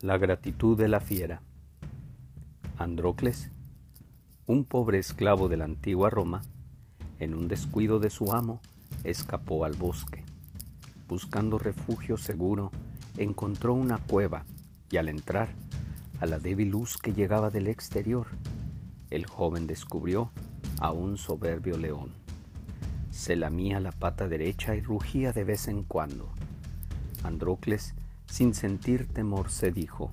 La gratitud de la fiera. Andrócles, un pobre esclavo de la antigua Roma, en un descuido de su amo, escapó al bosque. Buscando refugio seguro, encontró una cueva y al entrar a la débil luz que llegaba del exterior, el joven descubrió a un soberbio león. Se lamía la pata derecha y rugía de vez en cuando. Andrócles sin sentir temor, se dijo,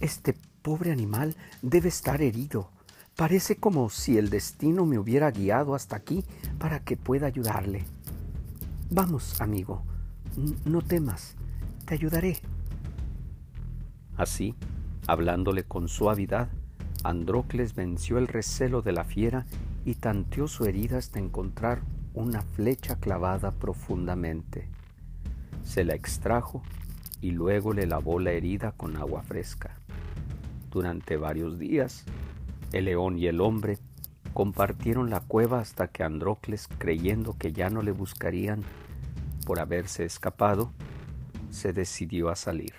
Este pobre animal debe estar herido. Parece como si el destino me hubiera guiado hasta aquí para que pueda ayudarle. Vamos, amigo, no temas, te ayudaré. Así, hablándole con suavidad, Andrócles venció el recelo de la fiera y tanteó su herida hasta encontrar una flecha clavada profundamente. Se la extrajo y luego le lavó la herida con agua fresca. Durante varios días, el león y el hombre compartieron la cueva hasta que Andrócles, creyendo que ya no le buscarían por haberse escapado, se decidió a salir.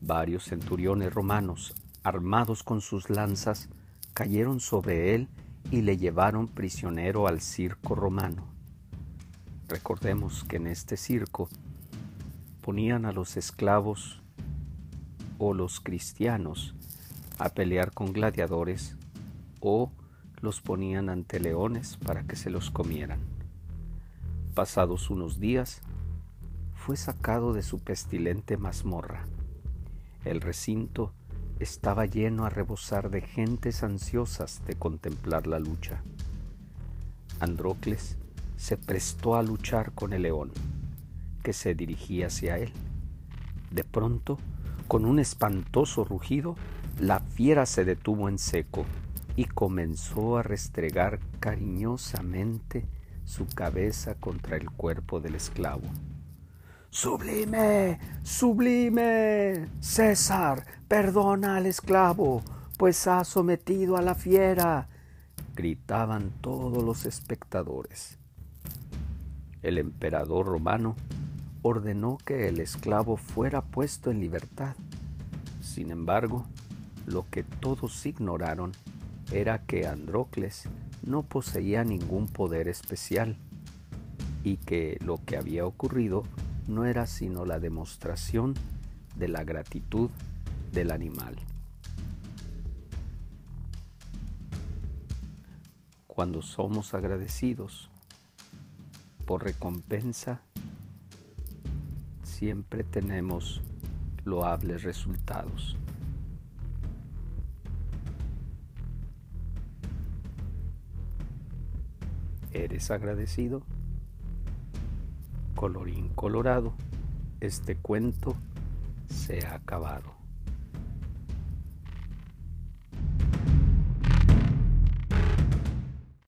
Varios centuriones romanos, armados con sus lanzas, cayeron sobre él y le llevaron prisionero al circo romano. Recordemos que en este circo ponían a los esclavos o los cristianos a pelear con gladiadores o los ponían ante leones para que se los comieran. Pasados unos días, fue sacado de su pestilente mazmorra. El recinto estaba lleno a rebosar de gentes ansiosas de contemplar la lucha. Andrócles se prestó a luchar con el león, que se dirigía hacia él. De pronto, con un espantoso rugido, la fiera se detuvo en seco y comenzó a restregar cariñosamente su cabeza contra el cuerpo del esclavo. Sublime, sublime. César, perdona al esclavo, pues ha sometido a la fiera. gritaban todos los espectadores el emperador romano ordenó que el esclavo fuera puesto en libertad. Sin embargo, lo que todos ignoraron era que Andrócles no poseía ningún poder especial y que lo que había ocurrido no era sino la demostración de la gratitud del animal. Cuando somos agradecidos por recompensa, siempre tenemos loables resultados. ¿Eres agradecido? Colorín colorado, este cuento se ha acabado.